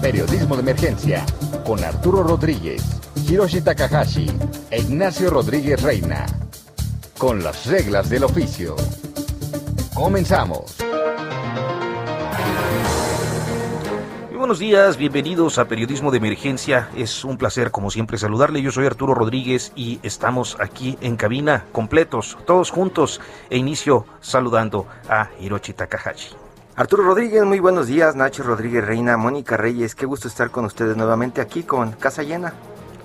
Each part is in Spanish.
Periodismo de Emergencia con Arturo Rodríguez, Hiroshi Takahashi e Ignacio Rodríguez Reina. Con las reglas del oficio. Comenzamos. Muy buenos días, bienvenidos a Periodismo de Emergencia. Es un placer, como siempre, saludarle. Yo soy Arturo Rodríguez y estamos aquí en cabina, completos, todos juntos, e inicio saludando a Hiroshi Takahashi. Arturo Rodríguez, muy buenos días. Nacho Rodríguez Reina, Mónica Reyes, qué gusto estar con ustedes nuevamente aquí con Casa Llena.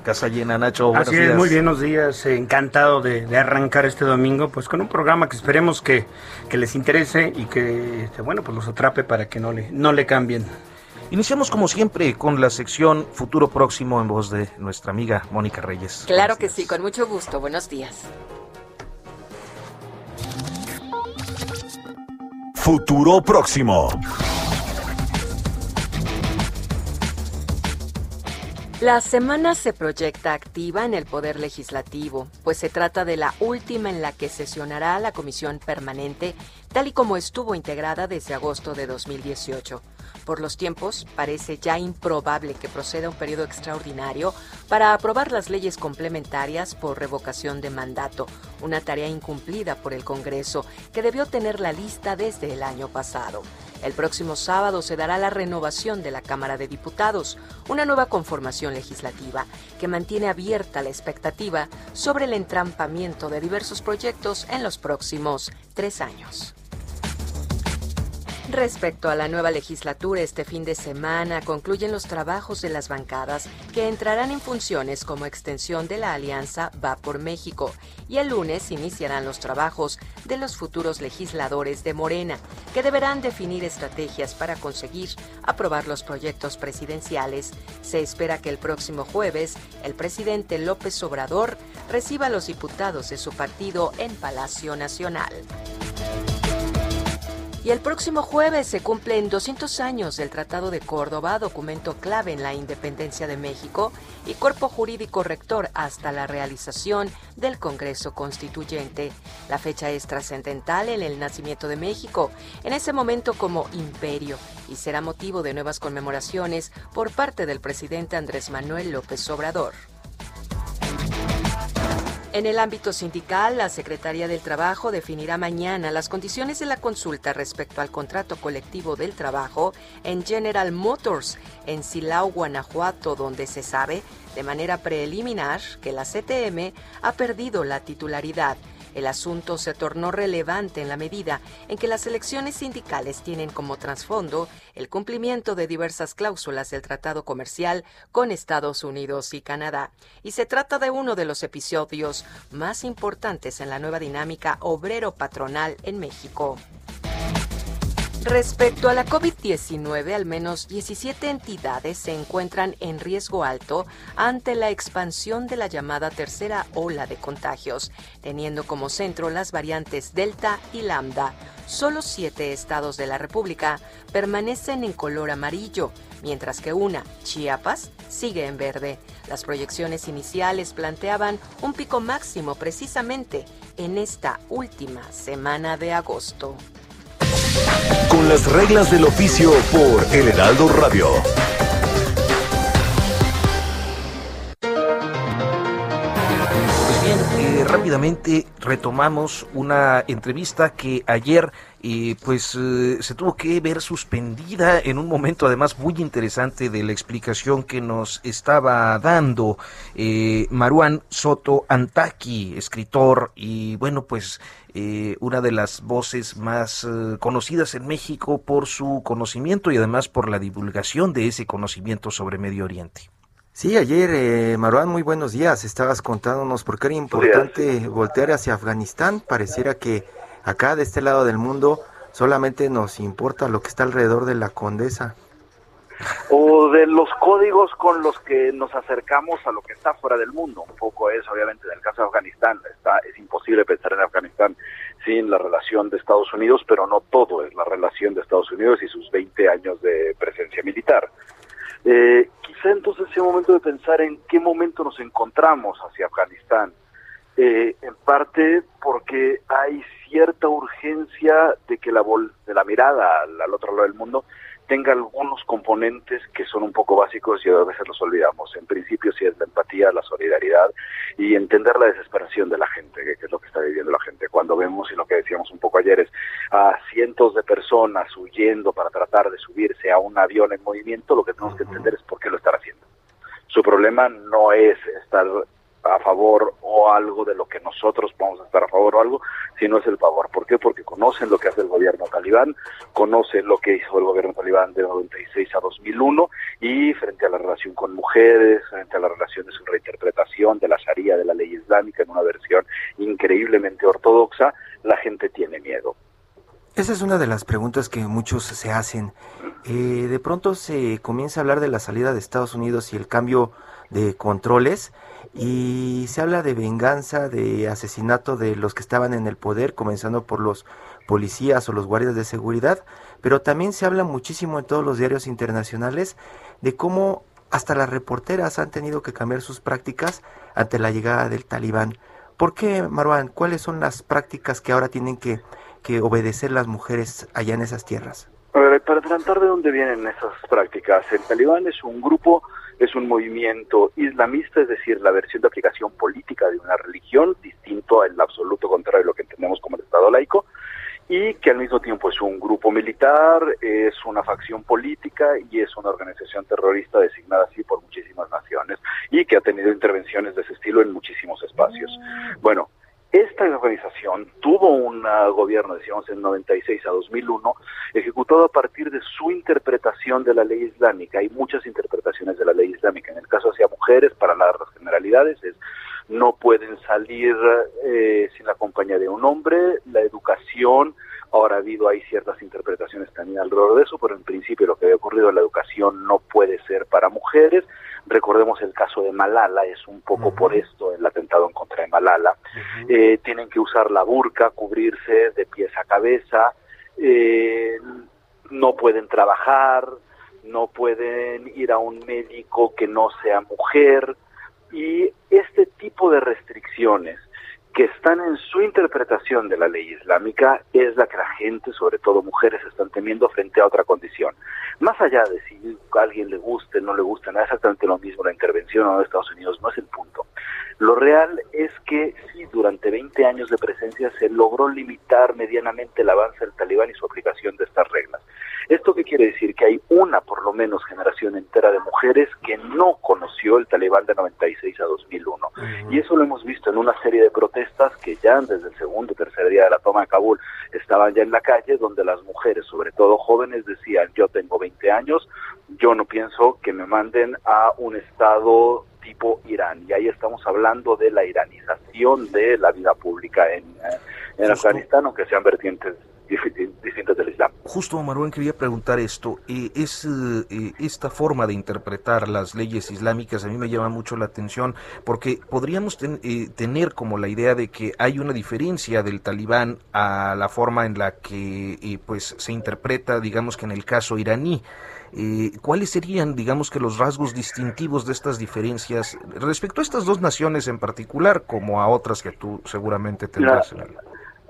Casa llena, Nacho. Buenos Así días. es, muy buenos días. eh, Encantado de, de arrancar este domingo, pues con un programa que esperemos que, que les interese y que, este, bueno, pues los atrape para que no le, no le cambien. Iniciamos como siempre con la sección Futuro Próximo en voz de nuestra amiga Mónica Reyes. Claro Buenos que días. sí, con mucho gusto. Buenos días. Futuro próximo. La semana se proyecta activa en el Poder Legislativo, pues se trata de la última en la que sesionará la Comisión Permanente, tal y como estuvo integrada desde agosto de 2018. Por los tiempos, parece ya improbable que proceda un periodo extraordinario para aprobar las leyes complementarias por revocación de mandato, una tarea incumplida por el Congreso, que debió tener la lista desde el año pasado. El próximo sábado se dará la renovación de la Cámara de Diputados, una nueva conformación legislativa que mantiene abierta la expectativa sobre el entrampamiento de diversos proyectos en los próximos tres años. Respecto a la nueva legislatura, este fin de semana concluyen los trabajos de las bancadas que entrarán en funciones como extensión de la alianza Va por México y el lunes iniciarán los trabajos de los futuros legisladores de Morena, que deberán definir estrategias para conseguir aprobar los proyectos presidenciales. Se espera que el próximo jueves el presidente López Obrador reciba a los diputados de su partido en Palacio Nacional. Y el próximo jueves se cumplen 200 años del Tratado de Córdoba, documento clave en la independencia de México y cuerpo jurídico rector hasta la realización del Congreso Constituyente. La fecha es trascendental en el nacimiento de México, en ese momento como imperio, y será motivo de nuevas conmemoraciones por parte del presidente Andrés Manuel López Obrador. En el ámbito sindical, la Secretaría del Trabajo definirá mañana las condiciones de la consulta respecto al contrato colectivo del trabajo en General Motors, en Silao, Guanajuato, donde se sabe de manera preliminar que la CTM ha perdido la titularidad. El asunto se tornó relevante en la medida en que las elecciones sindicales tienen como trasfondo el cumplimiento de diversas cláusulas del tratado comercial con Estados Unidos y Canadá. Y se trata de uno de los episodios más importantes en la nueva dinámica obrero-patronal en México. Respecto a la COVID-19, al menos 17 entidades se encuentran en riesgo alto ante la expansión de la llamada tercera ola de contagios, teniendo como centro las variantes Delta y Lambda. Solo siete estados de la República permanecen en color amarillo, mientras que una, Chiapas, sigue en verde. Las proyecciones iniciales planteaban un pico máximo precisamente en esta última semana de agosto. Con las reglas del oficio por El Heraldo Radio. Rápidamente retomamos una entrevista que ayer eh, pues eh, se tuvo que ver suspendida en un momento además muy interesante de la explicación que nos estaba dando eh, Maruán Soto Antaki, escritor y bueno pues eh, una de las voces más eh, conocidas en México por su conocimiento y además por la divulgación de ese conocimiento sobre Medio Oriente. Sí, ayer, eh, Marwan, muy buenos días. Estabas contándonos por qué era importante voltear hacia Afganistán. Pareciera que acá, de este lado del mundo, solamente nos importa lo que está alrededor de la condesa. O de los códigos con los que nos acercamos a lo que está fuera del mundo. Un poco es, obviamente, en el caso de Afganistán. Está, es imposible pensar en Afganistán sin la relación de Estados Unidos, pero no todo es la relación de Estados Unidos y sus 20 años de presencia militar. Eh, quizá entonces sea momento de pensar en qué momento nos encontramos hacia Afganistán. Eh, en parte porque hay cierta urgencia de que la, de la mirada al otro lado del mundo tenga algunos componentes que son un poco básicos y a veces los olvidamos. En principio sí es la empatía, la solidaridad y entender la desesperación de la gente, que, es lo que está viviendo la gente. Cuando vemos, y lo que decíamos un poco ayer, es a cientos de personas huyendo para tratar de subirse a un avión en movimiento, lo que tenemos que entender es por qué lo están haciendo. Su problema no es estar a favor o algo de lo que nosotros vamos a estar a favor o algo, sino es el favor. ¿Por qué? Porque conocen lo que hace el gobierno talibán, conocen lo que hizo el gobierno talibán de 96 a 2001 y frente a la relación con mujeres, frente a la relación de su reinterpretación de la Sharia, de la ley islámica en una versión increíblemente ortodoxa, la gente tiene miedo. Esa es una de las preguntas que muchos se hacen. Eh, de pronto se comienza a hablar de la salida de Estados Unidos y el cambio de controles y se habla de venganza, de asesinato de los que estaban en el poder, comenzando por los policías o los guardias de seguridad, pero también se habla muchísimo en todos los diarios internacionales de cómo hasta las reporteras han tenido que cambiar sus prácticas ante la llegada del talibán. ¿Por qué, Marwan? ¿Cuáles son las prácticas que ahora tienen que, que obedecer las mujeres allá en esas tierras? para tratar de dónde vienen esas prácticas, el talibán es un grupo es un movimiento islamista, es decir, la versión de aplicación política de una religión, distinto al absoluto contrario de lo que entendemos como el Estado laico, y que al mismo tiempo es un grupo militar, es una facción política y es una organización terrorista designada así por muchísimas naciones y que ha tenido intervenciones de ese estilo en muchísimos espacios. Bueno, esta organización tuvo un gobierno, decíamos, en 96 a 2001, ejecutado a partir de su interpretación de la ley islámica. Hay muchas interpretaciones de la ley islámica. En el caso hacia mujeres, para las generalidades, es no pueden salir eh, sin la compañía de un hombre, la educación, ahora ha habido hay ciertas interpretaciones también alrededor de eso, pero en principio lo que había ocurrido, la educación no puede ser para mujeres, Recordemos el caso de Malala, es un poco por esto el atentado en contra de Malala. Eh, tienen que usar la burka, cubrirse de pies a cabeza, eh, no pueden trabajar, no pueden ir a un médico que no sea mujer y este tipo de restricciones que están en su interpretación de la ley islámica es la que la gente, sobre todo mujeres, están temiendo frente a otra condición. Más allá de si a alguien le guste, no le gusta, no es exactamente lo mismo la intervención de Estados Unidos, no es el punto. Lo real es que sí, durante 20 años de presencia se logró limitar medianamente el avance del talibán y su aplicación de estas reglas. ¿Esto qué quiere decir? Que hay una, por lo menos, generación entera de mujeres que no conoció el talibán de 96 a 2001. Y eso lo hemos visto en una serie de protestas que ya desde el segundo y tercer día de la toma de Kabul estaban ya en la calle, donde las mujeres, sobre todo jóvenes, decían, yo tengo 20 años, yo no pienso que me manden a un estado tipo Irán. Y ahí estamos hablando de la iranización de la vida pública en, eh, en Afganistán, aunque sean vertientes distintas del Islam. Justo, Marwan, quería preguntar esto. Eh, es eh, esta forma de interpretar las leyes islámicas a mí me llama mucho la atención porque podríamos eh, tener como la idea de que hay una diferencia del talibán a la forma en la que pues se interpreta, digamos que en el caso iraní. ¿Cuáles serían, digamos que, los rasgos distintivos de estas diferencias respecto a estas dos naciones en particular, como a otras que tú seguramente tendrás en el...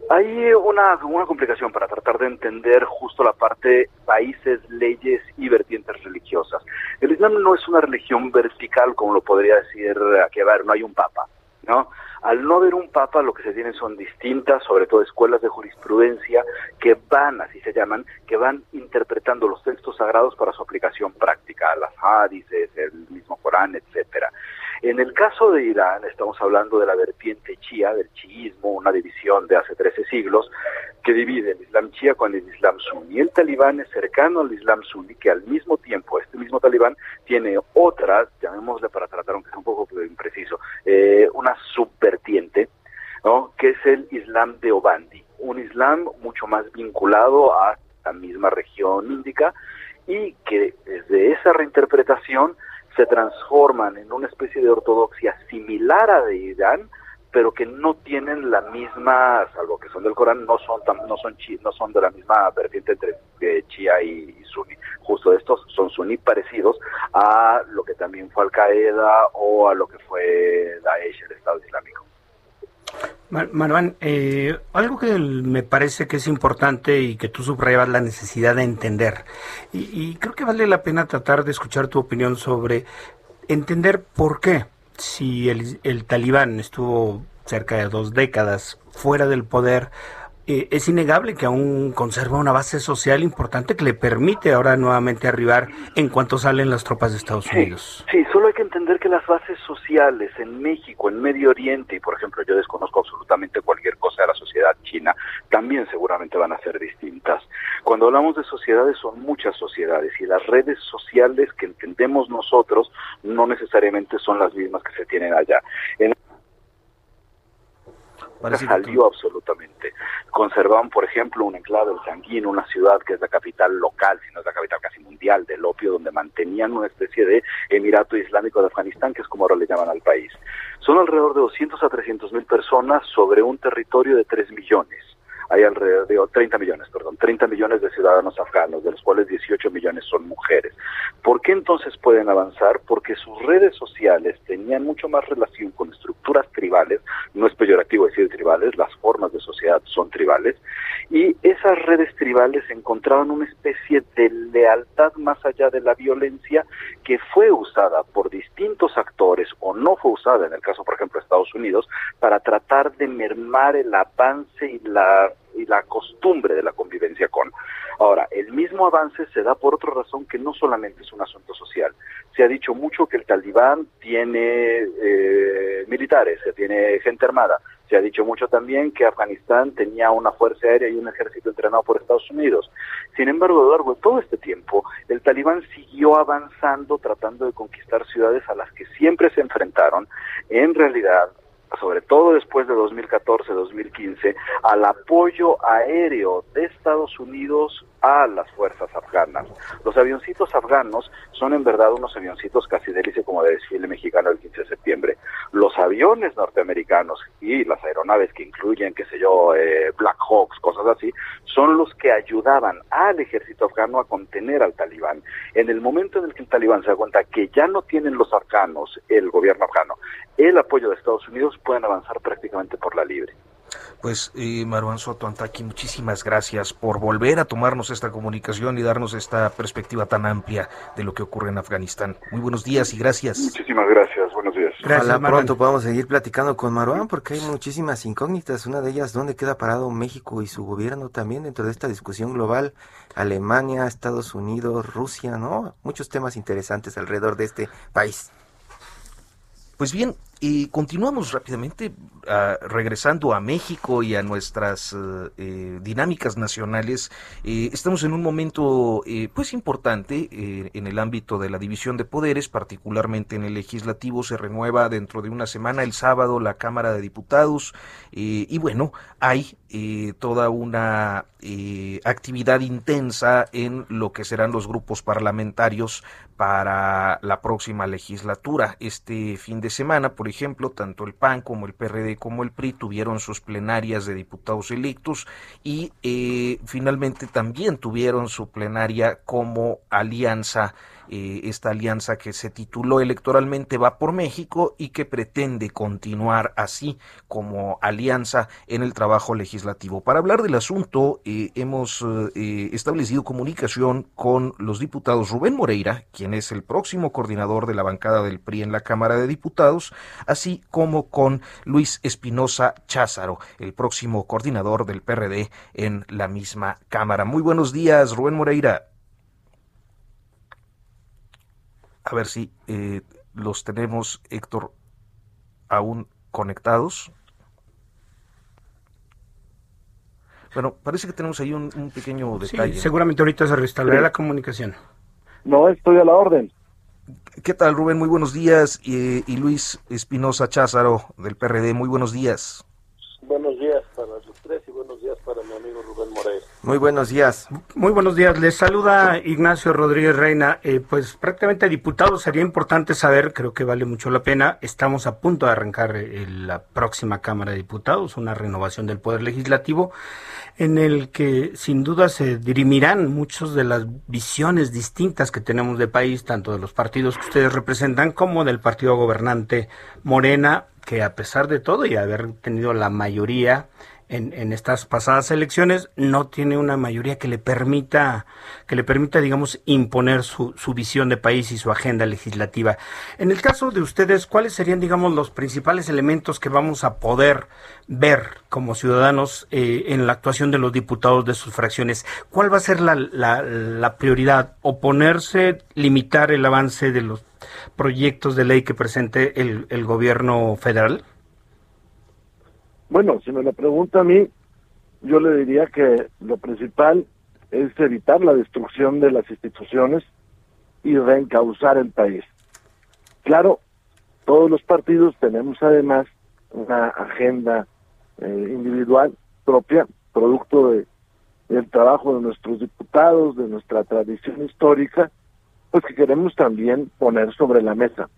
Hay una, una complicación para tratar de entender justo la parte países, leyes y vertientes religiosas. El Islam no es una religión vertical como lo podría decir que ver, no hay un papa, ¿no? Al no haber un papa, lo que se tienen son distintas, sobre todo escuelas de jurisprudencia, que van, así se llaman, que van interpretando los textos sagrados para su aplicación práctica, las hadices, el mismo Corán, etcétera. En el caso de Irán, estamos hablando de la vertiente chía, del chiismo, una división de hace 13 siglos, que divide el Islam chía con el Islam suní. El talibán es cercano al Islam suní, que al mismo tiempo, este mismo talibán tiene otra, llamémosle para tratar, aunque sea un poco impreciso, eh, una subvertiente, ¿no? que es el Islam de Obandi, un Islam mucho más vinculado a la misma región índica y que desde esa reinterpretación se transforman en una especie de ortodoxia similar a de Irán, pero que no tienen la misma, salvo que son del Corán, no son no son chi, no son de la misma vertiente entre eh, Chía y, y Sunni. Justo estos son Sunni parecidos a lo que también fue Al Qaeda o a lo que fue Daesh, el Estado Islámico. Marwan, eh, algo que me parece que es importante y que tú subrayas la necesidad de entender, y, y, creo que vale la pena tratar de escuchar tu opinión sobre entender por qué, si el talibán estuvo cerca de dos décadas fuera del poder, eh, es innegable que aún conserva una base social importante que le permite ahora nuevamente arribar en cuanto salen las tropas de Estados Unidos. Sí, solo hay que entender que las bases sociales en México, en Medio Oriente, y por ejemplo yo desconozco absolutamente cualquier cosa de la sociedad china, también seguramente van a ser distintas. Cuando hablamos de sociedades son muchas sociedades y las redes sociales que entendemos nosotros no necesariamente son las mismas que se tienen allá. En salió absolutamente. Conservaban, por ejemplo, un enclave en Sanguín, una ciudad que es la capital local, si no es la capital casi mundial del opio, donde mantenían una especie de Emirato Islámico de Afganistán, que es como ahora le llaman al país. Son alrededor de 200 a 300 mil personas sobre un territorio de 3 millones hay alrededor de 30 millones, perdón, 30 millones de ciudadanos afganos, de los cuales 18 millones son mujeres. ¿Por qué entonces pueden avanzar? Porque sus redes sociales tenían mucho más relación con estructuras tribales, no es peyorativo decir tribales, las formas de sociedad son tribales, y esas redes tribales encontraban una especie de lealtad más allá de la violencia que fue usada por distintos actores o no fue usada, en el caso, por ejemplo, de Estados Unidos, para tratar de mermar el avance y la y la costumbre de la convivencia con. Ahora, el mismo avance se da por otra razón que no solamente es un asunto social. Se ha dicho mucho que el talibán tiene eh, militares, tiene gente armada. Se ha dicho mucho también que Afganistán tenía una fuerza aérea y un ejército entrenado por Estados Unidos. Sin embargo, a lo largo de todo este tiempo, el talibán siguió avanzando, tratando de conquistar ciudades a las que siempre se enfrentaron. En realidad, sobre todo después de 2014-2015, al apoyo aéreo de Estados Unidos a las fuerzas afganas. Los avioncitos afganos son en verdad unos avioncitos casi délice como de desfile mexicano el 15 de septiembre. Los aviones norteamericanos y las aeronaves que incluyen, qué sé yo, eh, Black Hawks, cosas así, son los que ayudaban al ejército afgano a contener al talibán. En el momento en el que el talibán se da cuenta que ya no tienen los afganos, el gobierno afgano, el apoyo de Estados Unidos, pueden avanzar prácticamente por la libre. Pues eh, Marwan Soto Antaki, muchísimas gracias por volver a tomarnos esta comunicación y darnos esta perspectiva tan amplia de lo que ocurre en Afganistán. Muy buenos días y gracias. Muchísimas gracias, buenos días. Gracias, Ojalá pronto podamos seguir platicando con Marwan porque hay muchísimas incógnitas. Una de ellas, ¿dónde queda parado México y su gobierno también dentro de esta discusión global? Alemania, Estados Unidos, Rusia, ¿no? Muchos temas interesantes alrededor de este país. Pues bien, y continuamos rápidamente uh, regresando a México y a nuestras uh, eh, dinámicas nacionales. Eh, estamos en un momento eh, pues importante en el ámbito de la división de poderes, particularmente en el legislativo. Se renueva dentro de una semana, el sábado, la Cámara de Diputados. y bueno, hay toda una actividad intensa en lo que serán los grupos parlamentarios para la próxima legislatura. Este fin de semana, ejemplo, tanto el PAN como el PRD como el PRI tuvieron sus plenarias de diputados electos y eh, finalmente también tuvieron su plenaria como alianza eh, esta alianza que se tituló electoralmente Va por México y que pretende continuar así como alianza en el trabajo legislativo. Para hablar del asunto, eh, hemos eh, establecido comunicación con los diputados Rubén Moreira, quien es el próximo coordinador de la bancada del PRI en la Cámara de Diputados, así como con Luis Espinosa Cházaro, el próximo coordinador del PRD en la misma Cámara. Muy buenos días, Rubén Moreira. A ver si eh, los tenemos, Héctor, aún conectados. Bueno, parece que tenemos ahí un, pequeño detalle. Sí, seguramente ahorita se restaurará la comunicación. No, estoy a la orden. ¿Qué tal, Rubén? Muy buenos días. Y, y Luis Espinosa Cházaro, del PRD, muy buenos días. Buenos días para los tres y buenos días para mi amigo Rubén Morel. Muy buenos días. Muy buenos días. Les saluda Ignacio Rodríguez Reina. Eh, pues prácticamente diputado, sería importante saber, creo que vale mucho la pena, estamos a punto de arrancar eh, la próxima Cámara de Diputados, una renovación del Poder Legislativo, en el que sin duda se dirimirán muchas de las visiones distintas que tenemos de país, tanto de los partidos que ustedes representan como del partido gobernante Morena que a pesar de todo y haber tenido la mayoría en, en, estas pasadas elecciones, no tiene una mayoría que le permita, que le permita, digamos, imponer su, su visión de país y su agenda legislativa. En el caso de ustedes, ¿cuáles serían, digamos, los principales elementos que vamos a poder ver como ciudadanos eh, en la actuación de los diputados de sus fracciones? ¿Cuál va a ser la, la, la prioridad? ¿Oponerse, limitar el avance de los proyectos de ley que presente el, el gobierno federal? Bueno, si me lo pregunta a mí, yo le diría que lo principal es evitar la destrucción de las instituciones y reencauzar el país. Claro, todos los partidos tenemos además una agenda eh, individual propia, producto de, del trabajo de nuestros diputados, de nuestra tradición histórica, pues que queremos también poner sobre la mesa.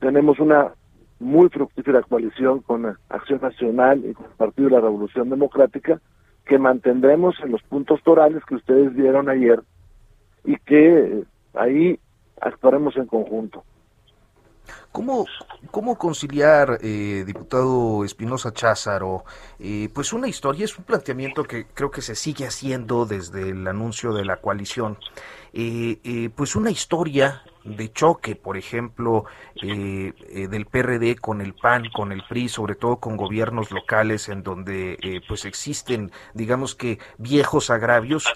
Tenemos una muy fructífera coalición con Acción Nacional y con el Partido de la Revolución Democrática que mantendremos en los puntos torales que ustedes vieron ayer y que eh, ahí actuaremos en conjunto. ¿Cómo, cómo conciliar, eh, diputado Espinosa Cházaro, eh, pues una historia, es un planteamiento que creo que se sigue haciendo desde el anuncio de la coalición, pues una historia de choque, por ejemplo, eh, del PRD con el PAN, con el PRI, sobre todo con gobiernos locales en donde pues existen, digamos que viejos agravios,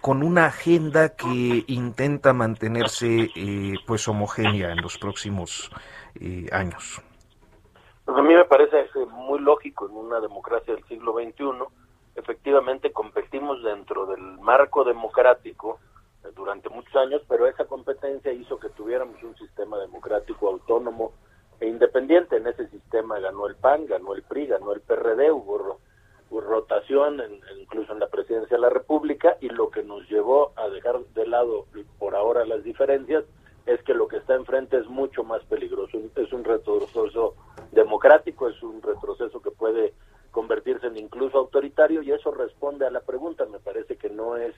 con una agenda que intenta mantenerse pues homogénea en los próximos años. Pues a mí me parece muy lógico en una democracia del siglo XXI, efectivamente competimos dentro del marco democrático durante muchos años, pero esa competencia hizo que tuviéramos un sistema democrático autónomo e independiente. En ese sistema ganó el PAN, ganó el PRI, ganó el PRD, hubo, rotación incluso en la presidencia de la República y lo que nos llevó a dejar de lado por ahora las diferencias es que lo que está enfrente es mucho más peligroso. Es un retroceso democrático, es un retroceso que puede convertirse en incluso autoritario y eso responde a la pregunta. Me parece que no es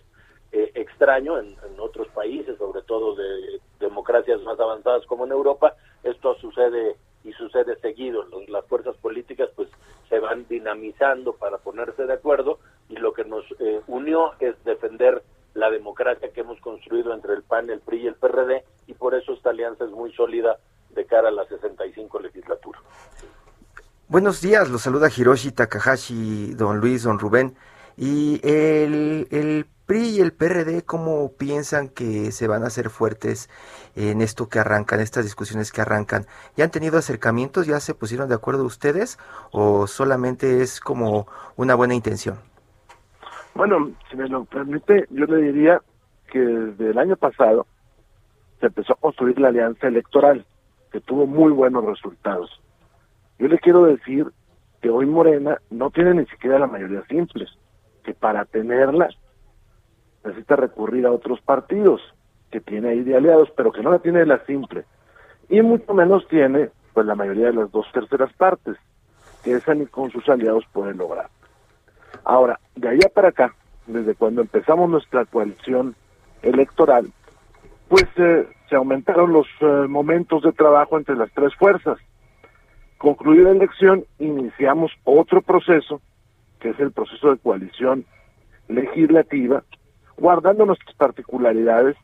eh, extraño en, otros países, sobre todo de democracias más avanzadas como en Europa, esto sucede y sucede seguido. las fuerzas políticas pues se van dinamizando para ponerse de acuerdo y lo que nos eh, unió es defender la democracia que hemos construido entre el PAN, el PRI y el PRD y por eso esta alianza es muy sólida de cara a la 65 legislatura. Buenos días, los saluda Hiroshi Takahashi, don Luis, don Rubén. Y el, el Y el PRD, ¿cómo piensan que se van a hacer fuertes en esto que arrancan, estas discusiones que arrancan? ¿Ya han tenido acercamientos? ¿Ya se pusieron de acuerdo ustedes? ¿O solamente es como una buena intención? Bueno, si me lo permite, yo le diría que desde el año pasado se empezó a construir la alianza electoral, que tuvo muy buenos resultados. Yo le quiero decir que hoy Morena no tiene ni siquiera la mayoría simple, que para tenerla necesita recurrir a otros partidos que tiene ahí de aliados, pero que no la tiene la simple. Y mucho menos tiene pues la mayoría de las dos terceras partes, que esa ni con sus aliados puede lograr. Ahora, de allá para acá, desde cuando empezamos nuestra coalición electoral, pues eh, se aumentaron los eh, momentos de trabajo entre las tres fuerzas. Concluida la elección, iniciamos otro proceso, que es el proceso de coalición legislativa, guardando nuestras particularidades,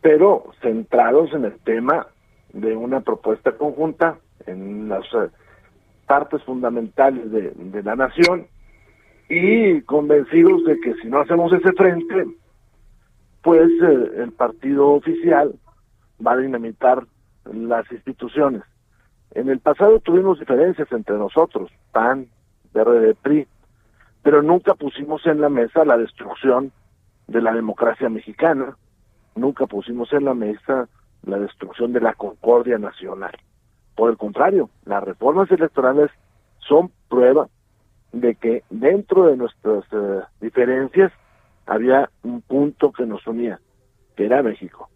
pero centrados en el tema de una propuesta conjunta en las eh, partes fundamentales de, la nación y convencidos de que si no hacemos ese frente, pues eh, el partido oficial va a dinamitar las instituciones. En el pasado tuvimos diferencias entre nosotros, PAN, PRD, PRI, pero nunca pusimos en la mesa la destrucción de la democracia mexicana, nunca pusimos en la mesa la destrucción de la concordia nacional. Por el contrario, las reformas electorales son prueba de que dentro de nuestras eh, diferencias había un punto que nos unía, que era México.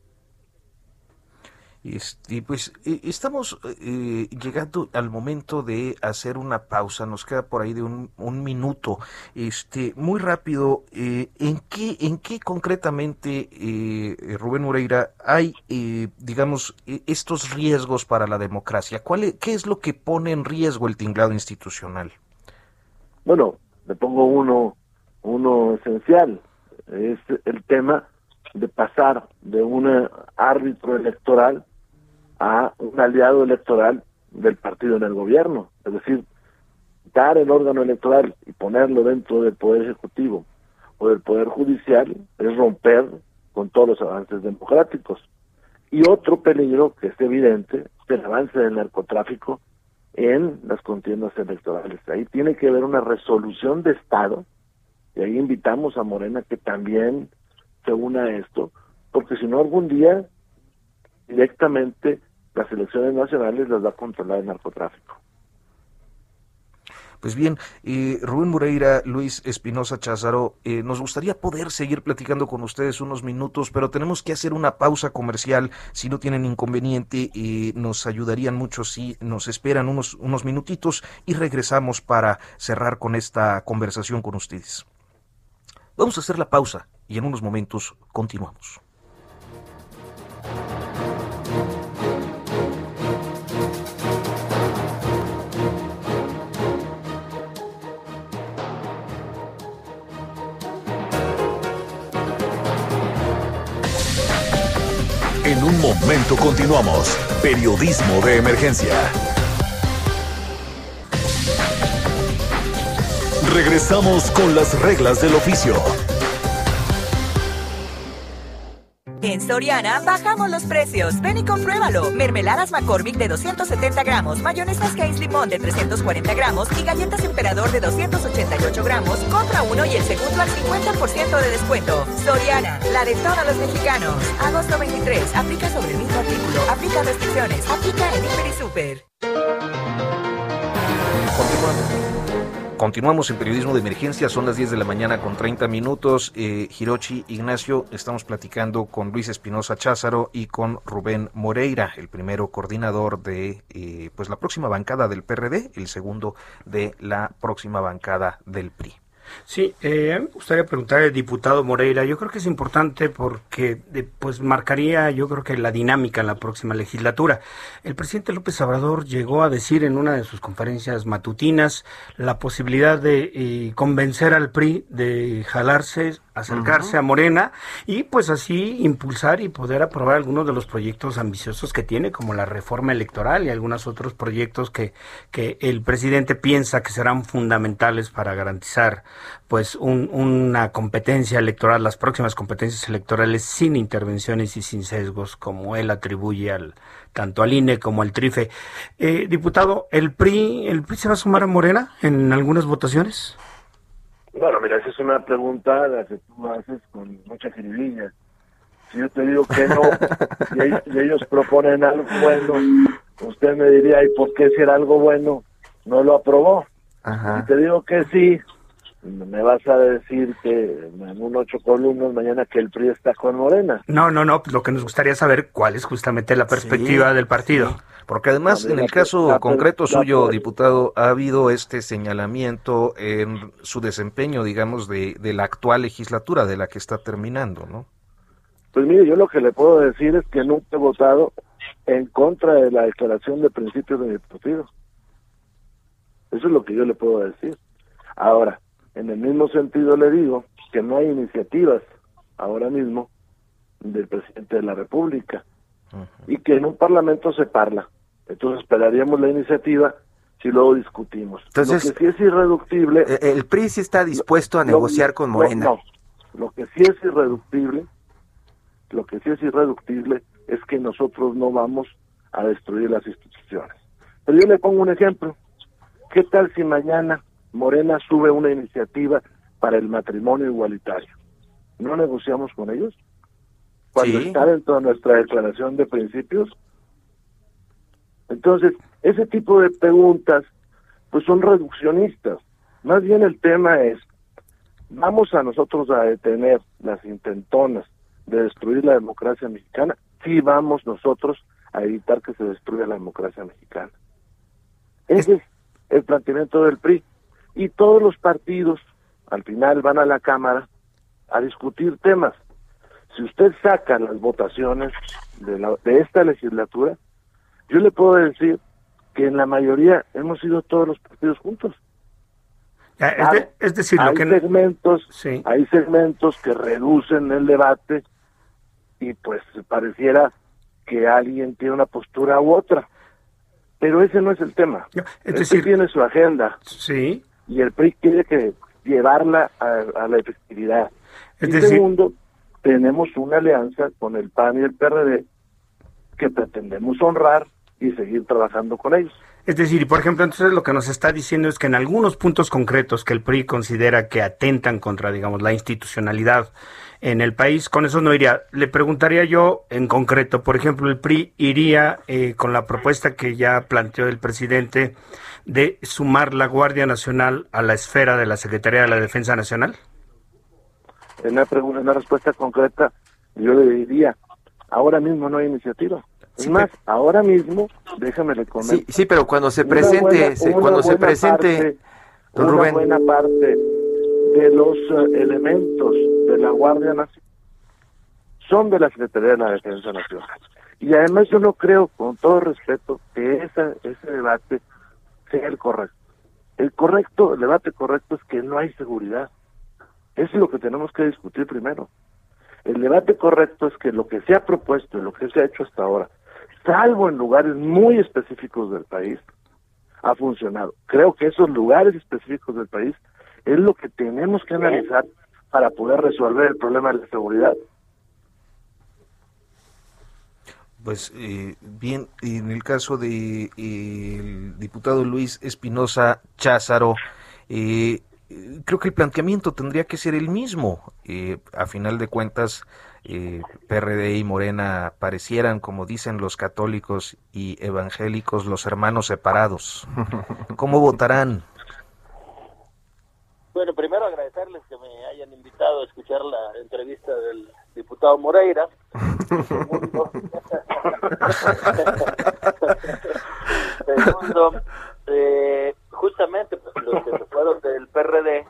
Este, pues eh, estamos eh, llegando al momento de hacer una pausa, nos queda por ahí de un, minuto. Este, muy rápido, eh, ¿en qué, en qué concretamente, Rubén Moreira, hay, digamos, e, estos riesgos para la democracia? ¿Cuál es, ¿Qué es lo que pone en riesgo el tinglado institucional? Bueno, le pongo uno, uno esencial, es el tema de pasar de un árbitro electoral a un aliado electoral del partido en el gobierno. Es decir, dar el órgano electoral y ponerlo dentro del Poder Ejecutivo o del Poder Judicial es romper con todos los avances democráticos. Y otro peligro que es evidente es el avance del narcotráfico en las contiendas electorales. Ahí tiene que haber una resolución de Estado y ahí invitamos a Morena que también se una a esto, porque si no algún día directamente las elecciones nacionales las va a controlar el narcotráfico. Pues bien, eh, Rubén Moreira, Luis Espinosa Cházaro, eh, nos gustaría poder seguir platicando con ustedes unos minutos, pero tenemos que hacer una pausa comercial. Si no tienen inconveniente, eh, nos ayudarían mucho si nos esperan unos, unos minutitos y regresamos para cerrar con esta conversación con ustedes. Vamos a hacer la pausa y en unos momentos continuamos. Momento continuamos. Periodismo de emergencia. Regresamos con las reglas del oficio. Soriana bajamos los precios. Ven y compruébalo. Mermeladas McCormick de 270 gramos, mayonesas Heinz Limón de 340 gramos y galletas Emperador de 288 gramos. Compra uno y el segundo al 50% de descuento. Soriana, la de todos los mexicanos. Agosto 23. Aplica sobre el mismo artículo. Aplica restricciones. Aplica en Hiper y Super. Continuamos en periodismo de emergencia, son las 10 de la mañana con 30 minutos. Eh, Hirochi Ignacio, estamos platicando con Luis Espinosa Cházaro y con Rubén Moreira, el primero coordinador de eh, pues la próxima bancada del PRD, el segundo de la próxima bancada del PRI. Sí, eh, me gustaría preguntar al diputado Moreira. Yo creo que es importante porque pues marcaría, yo creo que la dinámica en la próxima legislatura. El presidente López Obrador llegó a decir en una de sus conferencias matutinas la posibilidad de eh, convencer al PRI de jalarse acercarse a Morena y pues así impulsar y poder aprobar algunos de los proyectos ambiciosos que tiene, como la reforma electoral y algunos otros proyectos que, que el presidente piensa que serán fundamentales para garantizar pues una competencia electoral, las próximas competencias electorales sin intervenciones y sin sesgos, como él atribuye al tanto al INE como al TRIFE. Eh, diputado, ¿el PRI, ¿el PRI se va a sumar a Morena en algunas votaciones? Bueno, mira, esa es una pregunta la que tú haces con mucha jiribilla. Si yo te digo que no y, ellos proponen algo bueno, usted me diría, ¿y por qué si era algo bueno no lo aprobó? Si te digo que sí, me vas a decir que en un ocho columnas mañana que el PRI está con Morena. No, no, no, lo que nos gustaría saber cuál es justamente la perspectiva del partido. Porque además, en el caso concreto suyo, diputado, ha habido este señalamiento en su desempeño, digamos, de, de la actual legislatura, de la que está terminando, ¿no? Pues mire, yo lo que le puedo decir es que nunca he votado en contra de la declaración de principios de mi partido. Eso es lo que yo le puedo decir. Ahora, en el mismo sentido le digo que no hay iniciativas ahora mismo del presidente de la República y que en un parlamento se parla. Entonces esperaríamos la iniciativa si luego discutimos. Entonces, lo que sí es irreductible... Eh, el PRI sí está dispuesto a negociar con Morena. No, lo que sí es irreductible, lo que sí es irreductible es que nosotros no vamos a destruir las instituciones. Pero yo le pongo un ejemplo. ¿Qué tal si mañana Morena sube una iniciativa para el matrimonio igualitario. ¿No negociamos con ellos? Cuando está dentro de nuestra declaración de principios. Entonces, ese tipo de preguntas pues son reduccionistas. Más bien el tema es, ¿vamos a nosotros a detener las intentonas de destruir la democracia mexicana? Sí vamos nosotros a evitar que se destruya la democracia mexicana. Ese es el planteamiento del PRI. Y todos los partidos al final van a la Cámara a discutir temas. Si usted saca las votaciones de, la, de esta legislatura, yo le puedo decir que en la mayoría hemos ido todos los partidos juntos. es, decir, hay segmentos, hay segmentos que reducen el debate y pues pareciera que alguien tiene una postura u otra. Pero ese no es el tema. Es este decir, tiene su agenda. Sí. Y el PRI quiere que llevarla a, la efectividad. y segundo, tenemos una alianza con el PAN y el PRD que pretendemos honrar y seguir trabajando con ellos. Es decir, por ejemplo, entonces lo que nos está diciendo es que en algunos puntos concretos que el PRI considera que atentan contra, digamos, la institucionalidad en el país, con eso no iría. Le preguntaría yo en concreto, por ejemplo, el PRI iría eh, con la propuesta que ya planteó el presidente de sumar la Guardia Nacional a la esfera de la Secretaría de la Defensa Nacional. En una, pregunta, en una respuesta concreta, yo le diría, ahora mismo no hay iniciativa. Es más, ahora mismo, déjame le Sí, sí, pero cuando se presente, cuando se presente, una buena parte de los eh, elementos de la Guardia Nacional son de la Secretaría de la Defensa Nacional. Y además yo no creo, con todo respeto, que esa, ese debate sea el correcto. El correcto, el debate correcto es que no hay seguridad. Eso es lo que tenemos que discutir primero. El debate correcto es que lo que se ha propuesto y lo que se ha hecho hasta ahora salvo en lugares muy específicos del país, ha funcionado. Creo que esos lugares específicos del país es lo que tenemos que analizar para poder resolver el problema de la seguridad. Pues eh, bien, en el caso de el diputado Luis Espinosa Cházaro, eh, creo que el planteamiento tendría que ser el mismo. Eh, a final de cuentas, eh, PRD y Morena parecieran, como dicen los católicos y evangélicos, los hermanos separados. ¿Cómo votarán? Bueno, primero agradecerles que me hayan invitado a escuchar la entrevista del diputado Moreira. Segundo, eh, justamente pues, los que se fueron del PRD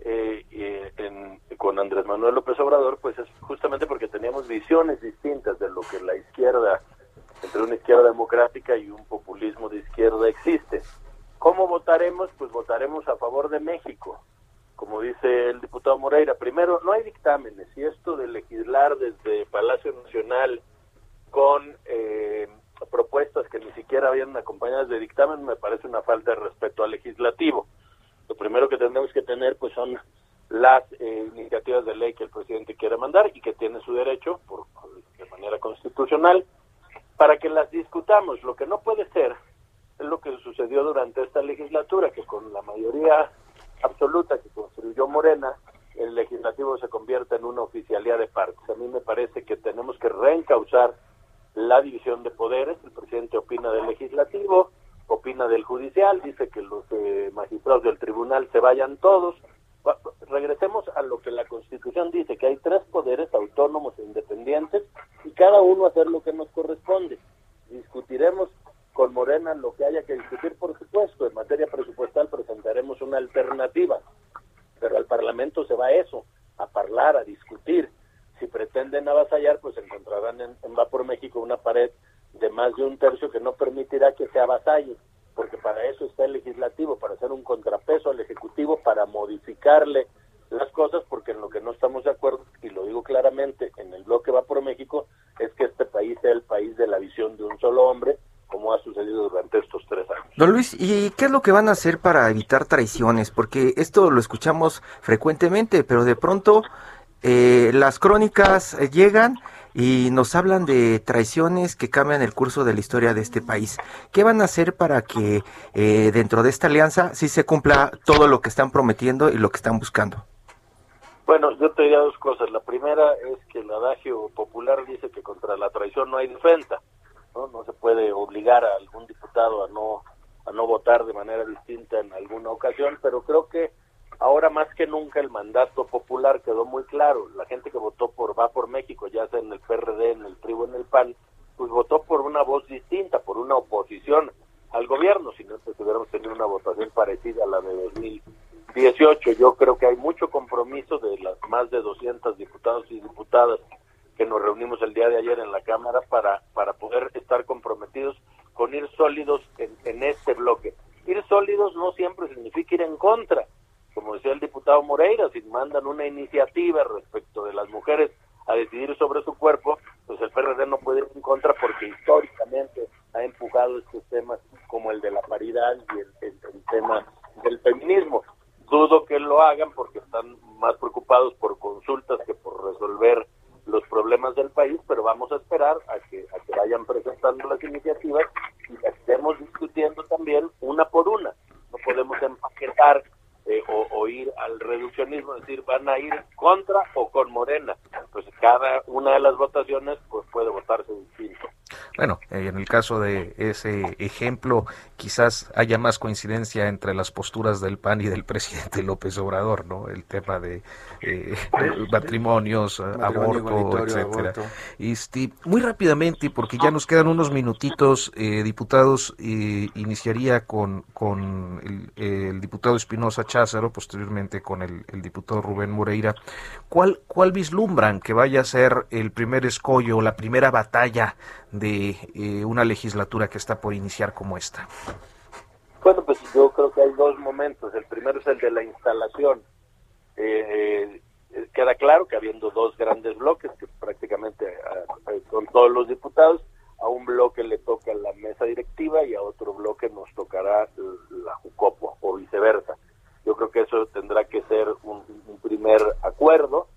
eh, en, con Andrés Manuel López Obrador, pues es justamente porque teníamos visiones distintas de lo que la izquierda, entre una izquierda democrática y un populismo de izquierda existe. ¿Cómo votaremos? Pues votaremos a favor de México. Como dice el diputado Moreira, primero, no hay dictámenes y esto de legislar desde Palacio Nacional con eh, propuestas que ni siquiera habían acompañadas de dictamen me parece una falta de respeto al legislativo lo primero que tenemos que tener pues son las eh, iniciativas de ley que el presidente quiere mandar y que tiene su derecho por de manera constitucional para que las discutamos. Lo que no puede ser es lo que sucedió durante esta legislatura, que con la mayoría absoluta que construyó Morena, el legislativo se convierte en una oficialía de partes. A mí me parece que tenemos que reencauzar la división de poderes. El presidente opina del legislativo, opina del judicial, dice que los eh, magistrados del tribunal se vayan todos. Regresemos a lo que la Constitución dice, que hay tres poderes autónomos e independientes y cada uno hacer lo que nos corresponde. Discutiremos con Morena lo que haya que discutir, por supuesto. En materia presupuestal presentaremos una alternativa, pero al Parlamento se va eso, a hablar, a discutir. Si pretenden avasallar, pues encontrarán en, en Va México una pared de más de un tercio que no permitirá que se avasalle, porque para eso está el legislativo, para hacer un contrapeso al ejecutivo, para modificarle las cosas, porque en lo que no estamos de acuerdo, y lo digo claramente, en el bloque va por México, es que este país sea el país de la visión de un solo hombre, como ha sucedido durante estos tres años. Don Luis, ¿y qué es lo que van a hacer para evitar traiciones? Porque esto lo escuchamos frecuentemente, pero de pronto eh, las crónicas eh, llegan y nos hablan de traiciones que cambian el curso de la historia de este país. ¿Qué van a hacer para que eh, dentro de esta alianza sí se cumpla todo lo que están prometiendo y lo que están buscando? Bueno, yo te diría dos cosas. La primera es que el adagio popular dice que contra la traición no hay defensa. No, no se puede obligar a algún diputado a no a no votar de manera distinta en alguna ocasión, pero creo que ahora más que nunca el mandato popular quedó muy claro. La gente que votó por Va por México, ya sea en el PRD, en el Tribu, en el PAN, pues votó por una voz distinta, por una oposición al gobierno, si no pues hubiéramos tenido una votación parecida a la de 2018. Yo creo que hay mucho compromiso de las más de 200 diputados y diputadas que nos reunimos el día de ayer en la Cámara para, para poder estar comprometidos con ir sólidos en, en este bloque. Ir sólidos no siempre significa ir en contra diputado Moreira, si mandan una iniciativa respecto de las mujeres a decidir sobre su cuerpo, pues el PRD no puede ir en contra porque históricamente ha empujado estos temas como el de la paridad y el, tema del feminismo. Dudo que lo hagan porque están más preocupados por consultas que por resolver los problemas del país, pero vamos a esperar a que, a que vayan presentando las iniciativas y las estemos discutiendo también una por una. No podemos empaquetar eh, o, ir al reduccionismo, es decir, van a ir contra o con Morena. Pues cada una de las votaciones pues puede votarse distinto. Bueno, eh, en el caso de ese ejemplo, quizás haya más coincidencia entre las posturas del PAN y del presidente López Obrador, tema de eh, matrimonios, aborto, etcétera. Este, muy rápidamente, porque ya nos quedan unos minutitos, eh, diputados, iniciaría con, con el, diputado Espinosa Cházaro, posteriormente con el, el, diputado Rubén Moreira. ¿Cuál, ¿Cuál vislumbran que vaya a ser el primer escollo, la primera batalla de eh, una legislatura que está por iniciar como esta? Bueno, pues yo creo que hay dos momentos. El primero es el de la instalación. Eh, eh, queda claro que habiendo dos grandes bloques, que prácticamente son todos los diputados, a un bloque le toca la mesa directiva y a otro bloque nos tocará la Jucopo o viceversa. Yo creo que eso tendrá que ser un primer acuerdo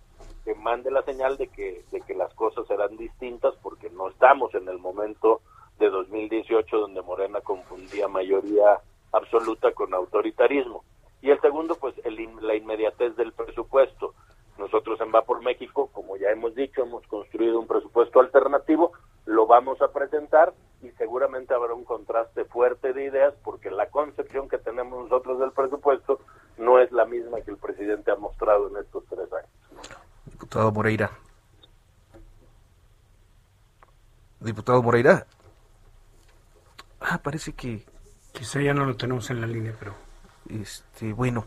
que mande la señal de que, de que las cosas serán distintas porque no estamos en el momento de 2018 donde Morena confundía mayoría absoluta con autoritarismo. Y el segundo, pues el, la inmediatez del presupuesto. Nosotros en Va por México, como ya hemos dicho, hemos construido un presupuesto alternativo, lo vamos a presentar y seguramente habrá un contraste fuerte de ideas porque la concepción que tenemos nosotros del presupuesto no es la misma que el presidente ha mostrado en estos tres años diputado Moreira. Diputado Moreira. Ah, parece que... Quizá ya no lo tenemos en la línea, pero... Este, bueno,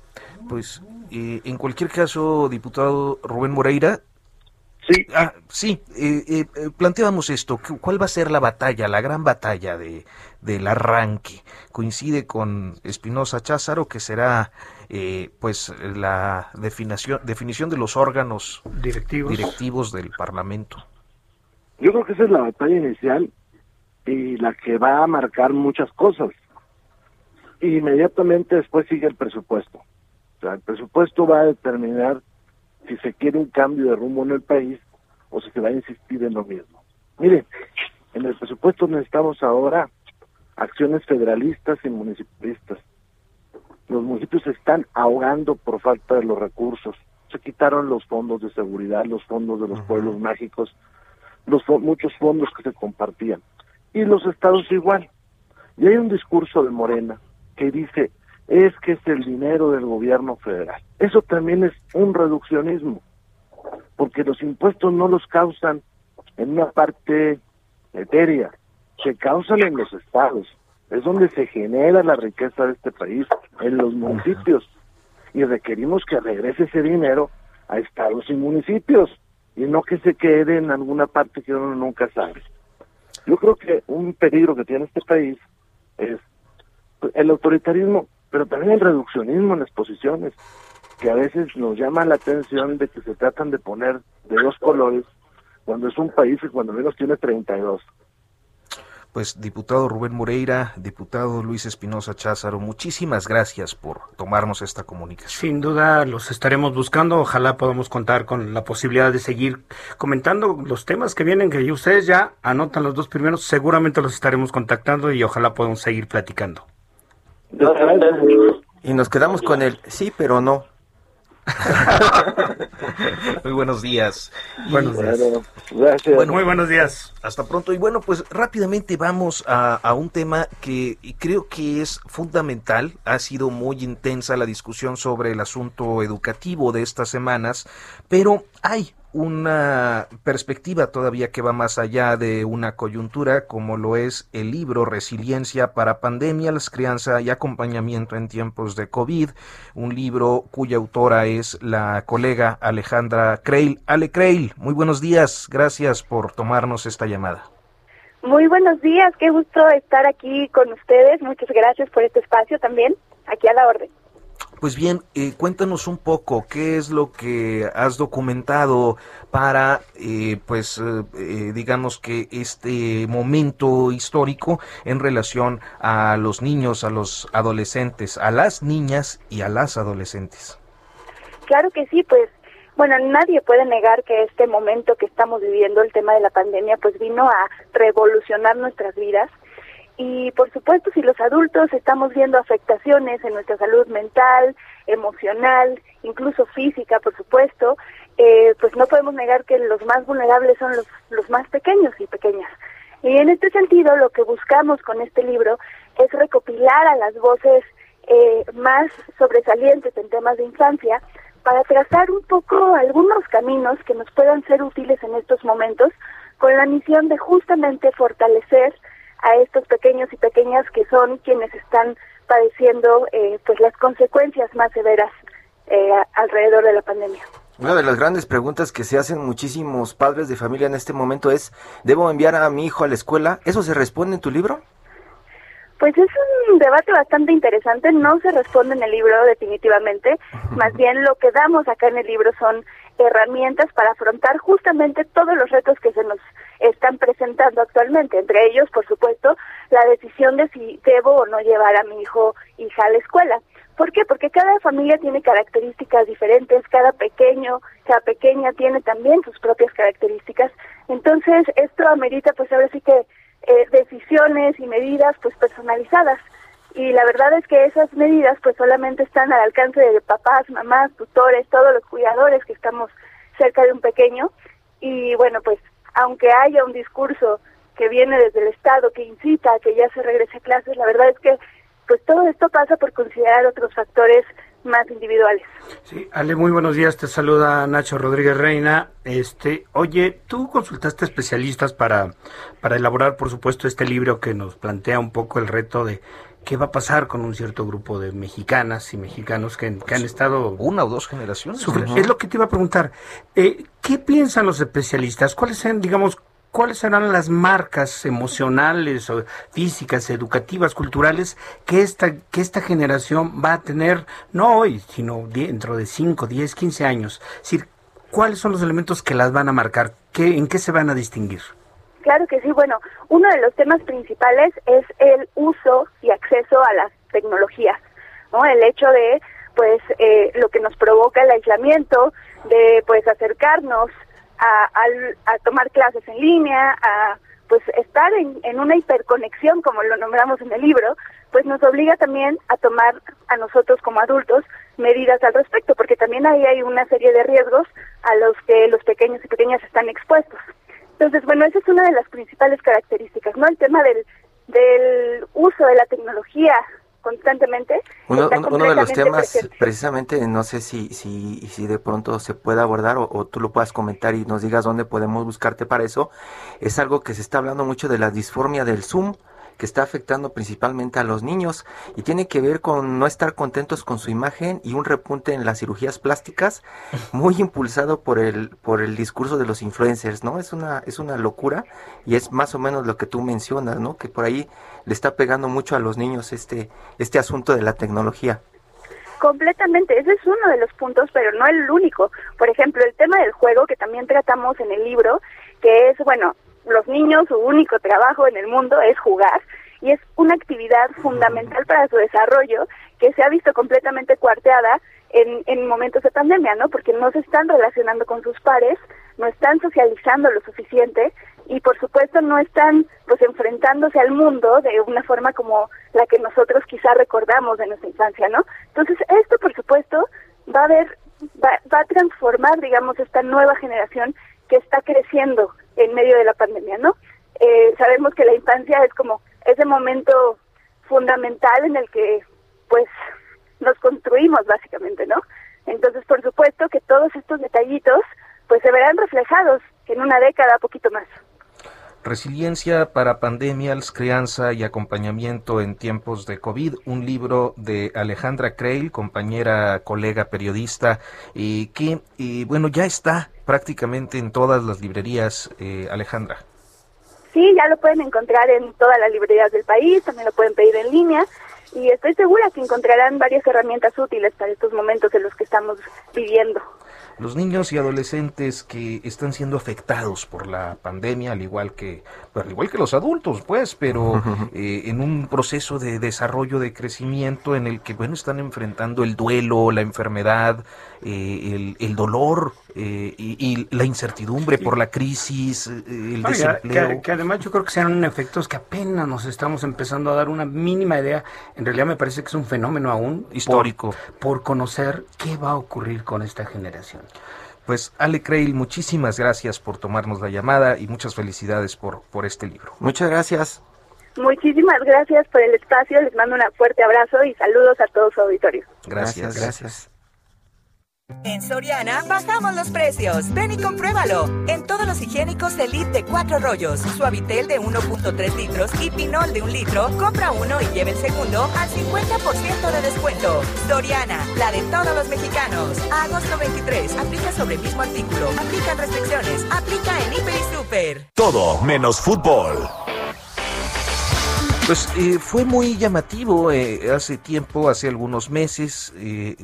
pues eh, en cualquier caso, diputado Rubén Moreira, Sí. Ah, sí, eh, eh, planteábamos esto. ¿Cuál va a ser la batalla, la gran batalla de, del arranque? Coincide con Espinosa Cházaro, que será eh, pues la definición, definición de los órganos directivos. directivos del Parlamento. Yo creo que esa es la batalla inicial y la que va a marcar muchas cosas. Inmediatamente después sigue el presupuesto. O sea, el presupuesto va a determinar si se quiere un cambio de rumbo en el país o si se va a insistir en lo mismo. Mire, en el presupuesto necesitamos ahora acciones federalistas y municipalistas. Los municipios se están ahogando por falta de los recursos. Se quitaron los fondos de seguridad, los fondos de los pueblos mágicos, los muchos fondos que se compartían. Y los estados igual. Y hay un discurso de Morena que dice, es que es el dinero del gobierno federal. Eso también es un reduccionismo, porque los impuestos no los causan en una parte etérea, se causan en los estados, es donde se genera la riqueza de este país, en los municipios, y requerimos que regrese ese dinero a estados y municipios, y no que se quede en alguna parte que uno nunca sabe. Yo creo que un peligro que tiene este país es el autoritarismo pero también el reduccionismo en las posiciones, que a veces nos llama la atención de que se tratan de poner de dos colores, cuando es un país que cuando menos tiene 32. Pues diputado Rubén Moreira, diputado Luis Espinosa Cházaro, muchísimas gracias por tomarnos esta comunicación. Sin duda los estaremos buscando, ojalá podamos contar con la posibilidad de seguir comentando los temas que vienen, que ustedes ya anotan los dos primeros, seguramente los estaremos contactando y ojalá podamos seguir platicando. Y nos quedamos con el sí, pero no. Muy buenos días. Buenos días. gracias. Bueno, Muy buenos días. Hasta pronto. Y bueno, pues rápidamente vamos a, a, un tema que creo que es fundamental. Ha sido muy intensa la discusión sobre el asunto educativo de estas semanas, pero hay una perspectiva todavía que va más allá de una coyuntura, como lo es el libro Resiliencia para Pandemias, Crianza y Acompañamiento en Tiempos de COVID, un libro cuya autora es la colega Alejandra Creil. Ale Creil, muy buenos días, gracias por tomarnos esta llamada. Muy buenos días, qué gusto estar aquí con ustedes, muchas gracias por este espacio también, aquí a la orden. Pues bien, eh, cuéntanos un poco qué es lo que has documentado para, eh, pues, eh, digamos que este momento histórico en relación a los niños, a los adolescentes, a las niñas y a las adolescentes. Claro que sí, pues, bueno, nadie puede negar que este momento que estamos viviendo, el tema de la pandemia, pues vino a revolucionar nuestras vidas y por supuesto, si los adultos estamos viendo afectaciones en nuestra salud mental, emocional, incluso física, por supuesto, eh, pues no podemos negar que los más vulnerables son los, los más pequeños y pequeñas. Y en este sentido, lo que buscamos con este libro es recopilar a las voces eh, más sobresalientes en temas de infancia para trazar un poco algunos caminos que nos puedan ser útiles en estos momentos con la misión de justamente fortalecer a estos pequeños y pequeñas que son quienes están padeciendo eh, pues las consecuencias más severas eh, alrededor de la pandemia. Una de las grandes preguntas que se hacen muchísimos padres de familia en este momento es, ¿debo enviar a mi hijo a la escuela? ¿Eso se responde en tu libro? Pues es un debate bastante interesante, no se responde en el libro definitivamente, más bien lo que damos acá en el libro son herramientas para afrontar justamente todos los retos que se nos están presentando actualmente, entre ellos, por supuesto, la decisión de si debo o no llevar a mi hijo hija a la escuela. ¿Por qué? Porque cada familia tiene características diferentes, cada pequeño, cada pequeña tiene también sus propias características. Entonces, esto amerita pues ahora sí que eh, decisiones y medidas pues personalizadas. Y la verdad es que esas medidas pues solamente están al alcance de papás, mamás, tutores, todos los cuidadores que estamos cerca de un pequeño. Y bueno, pues aunque haya un discurso que viene desde el Estado que incita a que ya se regrese a clases, la verdad es que pues todo esto pasa por considerar otros factores más individuales. Sí, Ale, muy buenos días. Te saluda Nacho Rodríguez Reina. Este, oye, tú consultaste especialistas para para elaborar, por supuesto, este libro que nos plantea un poco el reto de qué va a pasar con un cierto grupo de mexicanas y mexicanos que, que han estado una o dos generaciones. Es lo que te iba a preguntar. Eh, ¿Qué piensan los especialistas? ¿Cuáles son, digamos, cuáles serán las marcas emocionales o físicas, educativas, culturales que esta, que esta generación va a tener, no hoy, sino dentro de 5, 10, 15 años? Es decir, ¿cuáles son los elementos que las van a marcar? ¿Qué, ¿En qué se van a distinguir? Claro que sí. Bueno, uno de los temas principales es el uso y acceso a las tecnologías, ¿no? El hecho de, pues, eh, lo que nos provoca el aislamiento, de, pues, acercarnos a, a, tomar clases en línea, a, pues, estar en, en una hiperconexión, como lo nombramos en el libro, pues nos obliga también a tomar a nosotros como adultos medidas al respecto, porque también ahí hay una serie de riesgos a los que los pequeños y pequeñas están expuestos. Entonces, bueno, esa es una de las principales características, ¿no? El tema del, del uso de la tecnología constantemente. Uno, uno de los temas, precisamente, no sé si, si, si de pronto se puede abordar o, o, tú lo puedas comentar y nos digas dónde podemos buscarte para eso, es algo que se está hablando mucho de la disformia del Zoom que está afectando principalmente a los niños y tiene que ver con no estar contentos con su imagen y un repunte en las cirugías plásticas muy impulsado por el por el discurso de los influencers, ¿no? Es una es una locura y es más o menos lo que tú mencionas, ¿no? Que por ahí le está pegando mucho a los niños este este asunto de la tecnología. Completamente, ese es uno de los puntos, pero no el único. Por ejemplo, el tema del juego que también tratamos en el libro, que es, bueno, los niños su único trabajo en el mundo es jugar y es una actividad fundamental para su desarrollo que se ha visto completamente cuarteada en, en momentos de pandemia, ¿no? Porque no se están relacionando con sus pares, no están socializando lo suficiente y por supuesto no están pues enfrentándose al mundo de una forma como la que nosotros quizá recordamos de nuestra infancia, ¿no? Entonces esto por supuesto va a ver va, va a transformar digamos esta nueva generación que está creciendo en medio de la pandemia, ¿no? Eh, sabemos que la infancia es como ese momento fundamental en el que pues nos construimos básicamente, ¿no? Entonces, por supuesto que todos estos detallitos pues se verán reflejados en una década, poquito más. Resiliencia para pandemias, crianza y acompañamiento en tiempos de COVID, un libro de Alejandra Creil, compañera, colega, periodista, y que, y bueno, ya está prácticamente en todas las librerías, eh, Alejandra. Sí, ya lo pueden encontrar en todas las librerías del país, también lo pueden pedir en línea y estoy segura que encontrarán varias herramientas útiles para estos momentos en los que estamos viviendo. Los niños y adolescentes que están siendo afectados por la pandemia, al igual que, pues, al igual que los adultos, pues, pero eh, en un proceso de desarrollo, de crecimiento en el que, bueno, están enfrentando el duelo, la enfermedad, eh, el, el, dolor eh, y, y, la incertidumbre por la crisis, eh, el Oiga, desempleo. Que, que, además yo creo que serán efectos que apenas nos estamos empezando a dar una mínima idea. En realidad me parece que es un fenómeno aún histórico por, por conocer qué va a ocurrir con esta generación. Pues Ale Creil, muchísimas gracias por tomarnos la llamada y muchas felicidades por, por este libro. Muchas gracias. Muchísimas gracias por el espacio, les mando un fuerte abrazo y saludos a todo su auditorio. Gracias. Gracias. gracias. En Soriana bajamos los precios. Ven y compruébalo. En todos los higiénicos Elite de cuatro rollos, Suavitel de 1.3 litros y Pinol de un litro, compra uno y lleve el segundo al 50% de descuento. Soriana, la de todos los mexicanos. Agosto 23, aplica sobre el mismo artículo. Aplican restricciones. Aplica en Hiper y Super. Todo menos fútbol. Pues eh, fue muy llamativo eh, hace tiempo, hace algunos meses, eh,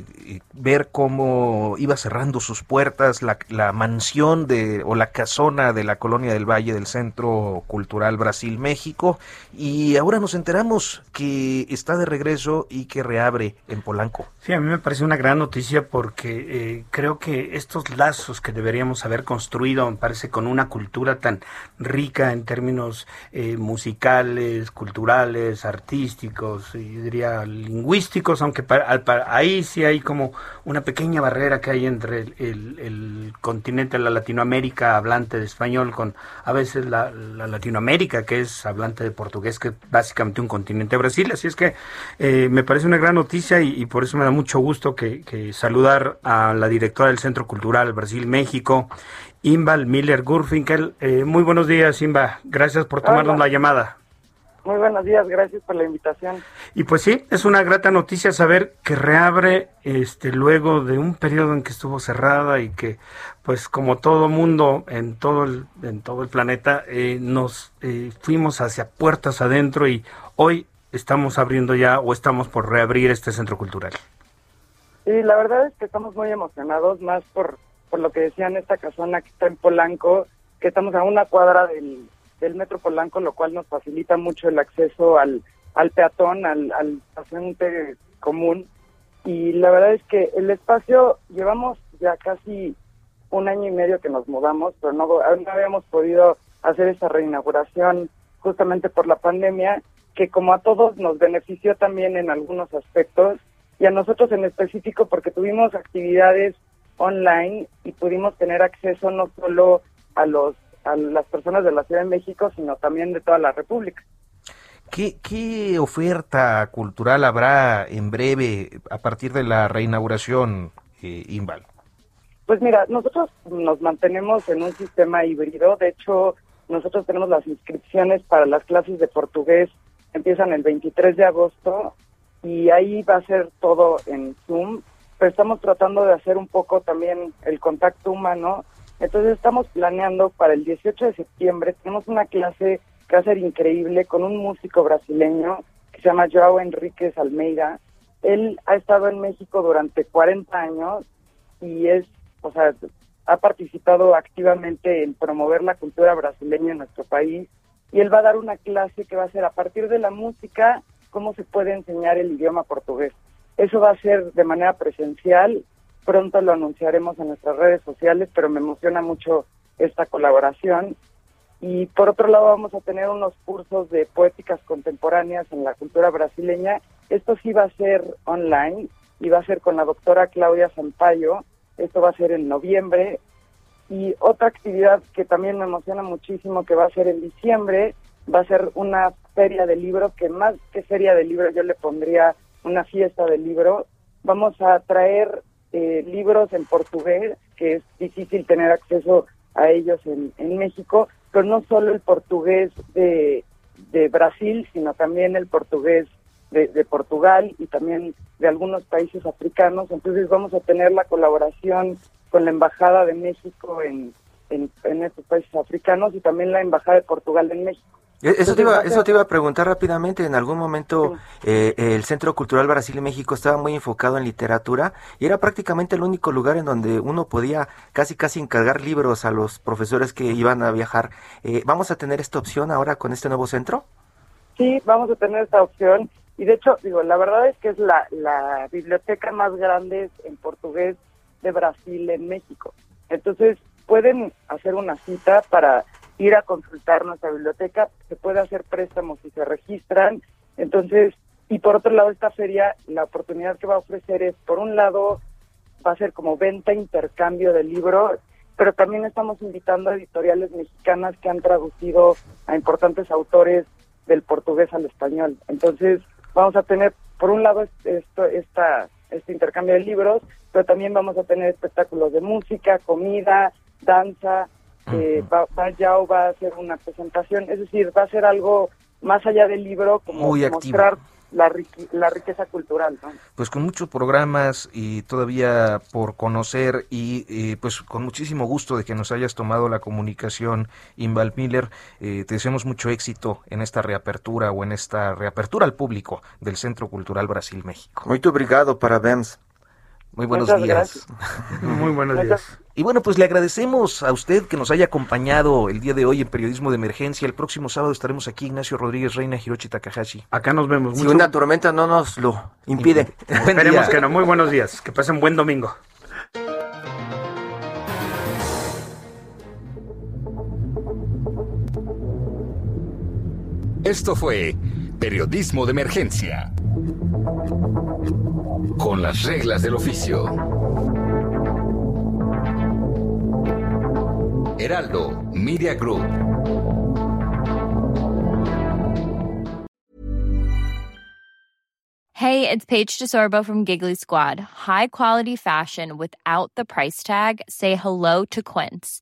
ver cómo iba cerrando sus puertas la, mansión de o la casona de la colonia del Valle del Centro Cultural Brasil México y ahora nos enteramos que está de regreso y que reabre en Polanco. Sí, a mí me parece una gran noticia porque creo que estos lazos que deberíamos haber construido, me parece con una cultura tan rica en términos musicales, culturales, artísticos, y diría lingüísticos, aunque para, para, ahí sí hay como una pequeña barrera que hay entre el, el, el continente, la Latinoamérica hablante de español, con a veces la, la, Latinoamérica que es hablante de portugués, que es básicamente un continente Brasil. Así es que eh, me parece una gran noticia y, y, por eso me da mucho gusto que, que saludar a la directora del Centro Cultural Brasil México, Imbal Miller Gurfinkel. Eh, muy buenos días, Imba. Gracias por tomarnos Hola. la llamada. Muy buenos días, gracias por la invitación. Y pues sí, es una grata noticia saber que reabre este luego de un periodo en que estuvo cerrada y que pues como todo mundo en todo el en todo el planeta eh, nos eh, fuimos hacia puertas adentro y hoy estamos abriendo ya o estamos por reabrir este centro cultural. Sí, la verdad es que estamos muy emocionados más por por lo que decían esta casona que está en Polanco, que estamos a una cuadra del del Metro Polanco, lo cual nos facilita mucho el acceso al, al peatón, al, al común. Y la verdad es que el espacio, llevamos ya casi un año y medio que nos mudamos, pero no, no habíamos podido hacer esa reinauguración justamente por la pandemia, que como a todos nos benefició también en algunos aspectos, y a nosotros en específico porque tuvimos actividades online y pudimos tener acceso no solo a los a las personas de la Ciudad de México, sino también de toda la República. ¿Qué, ¿Qué, oferta cultural habrá en breve a partir de la reinauguración, eh, Imbal? Pues mira, nosotros nos mantenemos en un sistema híbrido. De hecho, nosotros tenemos las inscripciones para las clases de portugués, empiezan el 23 de agosto y ahí va a ser todo en Zoom. Pero estamos tratando de hacer un poco también el contacto humano entonces estamos planeando para el 18 de septiembre, tenemos una clase que va a ser increíble con un músico brasileño que se llama Joao Enríquez Almeida. Él ha estado en México durante 40 años y es, o sea, ha participado activamente en promover la cultura brasileña en nuestro país y él va a dar una clase que va a ser a partir de la música cómo se puede enseñar el idioma portugués. Eso va a ser de manera presencial, pronto lo anunciaremos en nuestras redes sociales, pero me emociona mucho esta colaboración. Y por otro lado vamos a tener unos cursos de poéticas contemporáneas en la cultura brasileña. Esto sí va a ser online y va a ser con la doctora Claudia Sampaio. Esto va a ser en noviembre. Y otra actividad que también me emociona muchísimo que va a ser en diciembre va a ser una feria de libro que más que feria de libro yo le pondría una fiesta del libro. Vamos a traer eh, libros en portugués, que es difícil tener acceso a ellos en, en México, pero no solo el portugués de, de Brasil, sino también el portugués de, de, Portugal y también de algunos países africanos. Entonces vamos a tener la colaboración con la Embajada de México en, en, en estos países africanos y también la Embajada de Portugal en México. E-, eso te, iba, eso te iba a preguntar rápidamente. En algún momento eh, el Centro Cultural Brasil y México estaba muy enfocado en literatura y era prácticamente el único lugar en donde uno podía casi casi encargar libros a los profesores que iban a viajar. Eh, ¿Vamos a tener esta opción ahora con este nuevo centro? Sí, vamos a tener esta opción. Y de hecho, digo, la verdad es que es la, la biblioteca más grande en portugués de Brasil en México. Entonces, pueden hacer una cita para ir a consultar nuestra biblioteca, se puede hacer préstamos si se registran. Entonces, y por otro lado, esta feria, la oportunidad que va a ofrecer es, por un lado, va a ser como venta, intercambio de libros, pero también estamos invitando a editoriales mexicanas que han traducido a importantes autores del portugués al español. Entonces, vamos a tener, por un lado, esta, este intercambio de libros, pero también vamos a tener espectáculos de música, comida, danza, eh, va, va, ya va a hacer una presentación, es decir, va a ser algo más allá del libro, como Muy mostrar la, la, riqueza cultural. ¿no? Pues con muchos programas y todavía por conocer y eh, pues con muchísimo gusto de que nos hayas tomado la comunicación, Inval Miller, eh, te deseamos mucho éxito en esta reapertura o en esta reapertura al público del Centro Cultural Brasil México. Muy obrigado, parabéns. Muy buenos Muchas días. Muy buenos días. Y bueno, pues le agradecemos a usted que nos haya acompañado el día de hoy en Periodismo de Emergencia. El próximo sábado estaremos aquí, Ignacio Rodríguez Reina, Hirochi Takahashi. Acá nos vemos. Si una tormenta no nos lo impide. Esperemos que no. Muy buenos días. Que pasen buen domingo. Esto fue Periodismo de Emergencia. Con las reglas del oficio. Heraldo Media Group. Hey, it's Paige DeSorbo from Giggly Squad. High quality fashion without the price tag. Say hello to Quince.